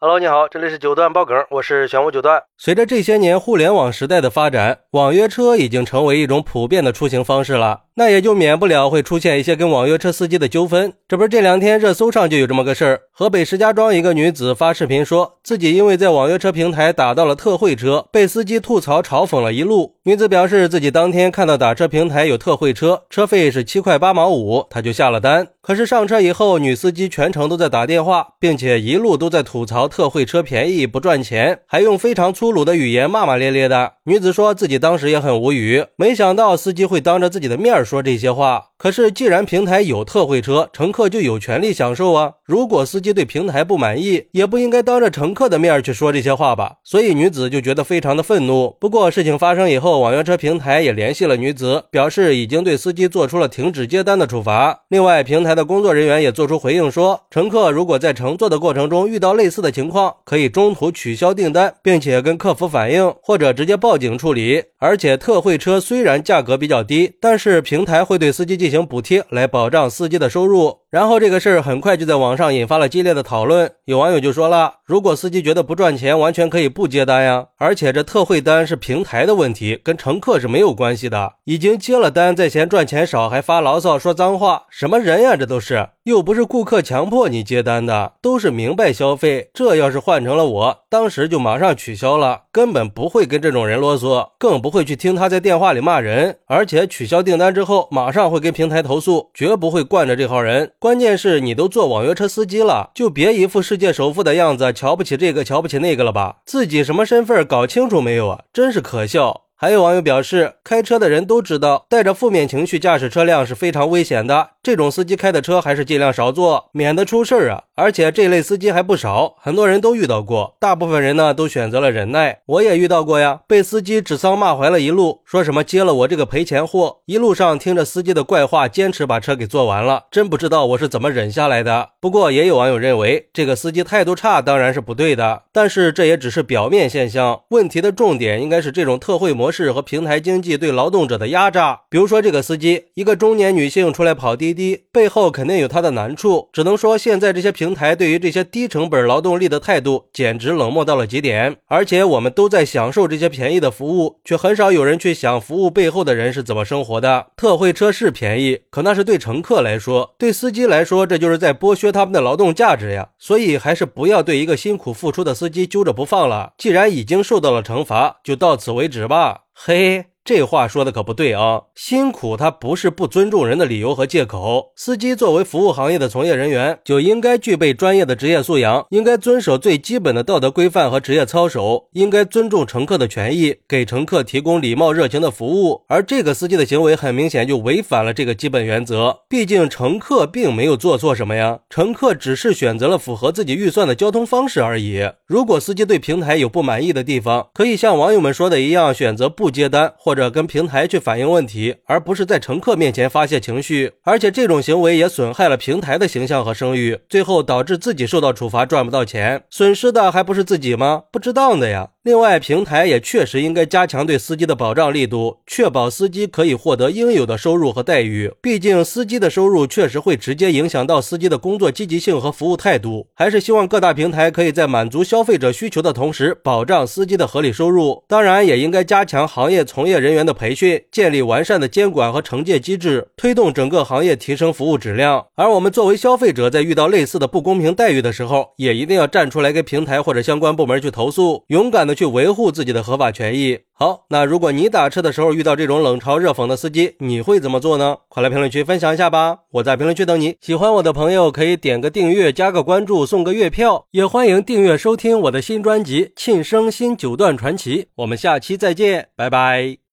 Hello，你好，这里是九段爆梗，我是玄武九段。随着这些年互联网时代的发展，网约车已经成为一种普遍的出行方式了，那也就免不了会出现一些跟网约车司机的纠纷。这不是这两天热搜上就有这么个事儿，河北石家庄一个女子发视频说自己因为在网约车平台打到了特惠车，被司机吐槽嘲讽了一路。女子表示自己当天看到打车平台有特惠车，车费是七块八毛五，她就下了单。可是上车以后，女司机全程都在打电话，并且一路都在吐槽。特惠车便宜不赚钱，还用非常粗鲁的语言骂骂咧咧的。女子说自己当时也很无语，没想到司机会当着自己的面说这些话。可是既然平台有特惠车，乘客就有权利享受啊。如果司机对平台不满意，也不应该当着乘客的面去说这些话吧。所以女子就觉得非常的愤怒。不过事情发生以后，网约车平台也联系了女子，表示已经对司机做出了停止接单的处罚。另外，平台的工作人员也做出回应说，乘客如果在乘坐的过程中遇到类似的情况，可以中途取消订单，并且跟客服反映，或者直接报警处理。而且特惠车虽然价格比较低，但是平台会对司机进进行补贴，来保障司机的收入。然后这个事儿很快就在网上引发了激烈的讨论，有网友就说了：“如果司机觉得不赚钱，完全可以不接单呀。而且这特惠单是平台的问题，跟乘客是没有关系的。已经接了单，再嫌赚钱少，还发牢骚说脏话，什么人呀？这都是，又不是顾客强迫你接单的，都是明白消费。这要是换成了我，当时就马上取消了，根本不会跟这种人啰嗦，更不会去听他在电话里骂人。而且取消订单之后，马上会跟平台投诉，绝不会惯着这号人。”关键是你都做网约车司机了，就别一副世界首富的样子，瞧不起这个，瞧不起那个了吧？自己什么身份搞清楚没有啊？真是可笑。还有网友表示，开车的人都知道，带着负面情绪驾驶车辆是非常危险的。这种司机开的车还是尽量少坐，免得出事儿啊！而且这类司机还不少，很多人都遇到过。大部分人呢都选择了忍耐，我也遇到过呀，被司机指桑骂槐了一路，说什么接了我这个赔钱货，一路上听着司机的怪话，坚持把车给做完了。真不知道我是怎么忍下来的。不过也有网友认为，这个司机态度差当然是不对的，但是这也只是表面现象，问题的重点应该是这种特惠模。模式和平台经济对劳动者的压榨，比如说这个司机，一个中年女性出来跑滴滴，背后肯定有她的难处。只能说现在这些平台对于这些低成本劳动力的态度，简直冷漠到了极点。而且我们都在享受这些便宜的服务，却很少有人去想服务背后的人是怎么生活的。特惠车是便宜，可那是对乘客来说，对司机来说，这就是在剥削他们的劳动价值呀。所以还是不要对一个辛苦付出的司机揪着不放了。既然已经受到了惩罚，就到此为止吧。嘿。这话说的可不对啊！辛苦他不是不尊重人的理由和借口。司机作为服务行业的从业人员，就应该具备专业的职业素养，应该遵守最基本的道德规范和职业操守，应该尊重乘客的权益，给乘客提供礼貌热情的服务。而这个司机的行为很明显就违反了这个基本原则。毕竟乘客并没有做错什么呀，乘客只是选择了符合自己预算的交通方式而已。如果司机对平台有不满意的地方，可以像网友们说的一样，选择不接单或者。者跟平台去反映问题，而不是在乘客面前发泄情绪，而且这种行为也损害了平台的形象和声誉，最后导致自己受到处罚，赚不到钱，损失的还不是自己吗？不值当的呀。另外，平台也确实应该加强对司机的保障力度，确保司机可以获得应有的收入和待遇。毕竟，司机的收入确实会直接影响到司机的工作积极性和服务态度。还是希望各大平台可以在满足消费者需求的同时，保障司机的合理收入。当然，也应该加强行业从业人员的培训，建立完善的监管和惩戒机制，推动整个行业提升服务质量。而我们作为消费者，在遇到类似的不公平待遇的时候，也一定要站出来跟平台或者相关部门去投诉，勇敢的。去维护自己的合法权益。好，那如果你打车的时候遇到这种冷嘲热讽的司机，你会怎么做呢？快来评论区分享一下吧！我在评论区等你。喜欢我的朋友可以点个订阅、加个关注、送个月票，也欢迎订阅收听我的新专辑《庆生新九段传奇》。我们下期再见，拜拜。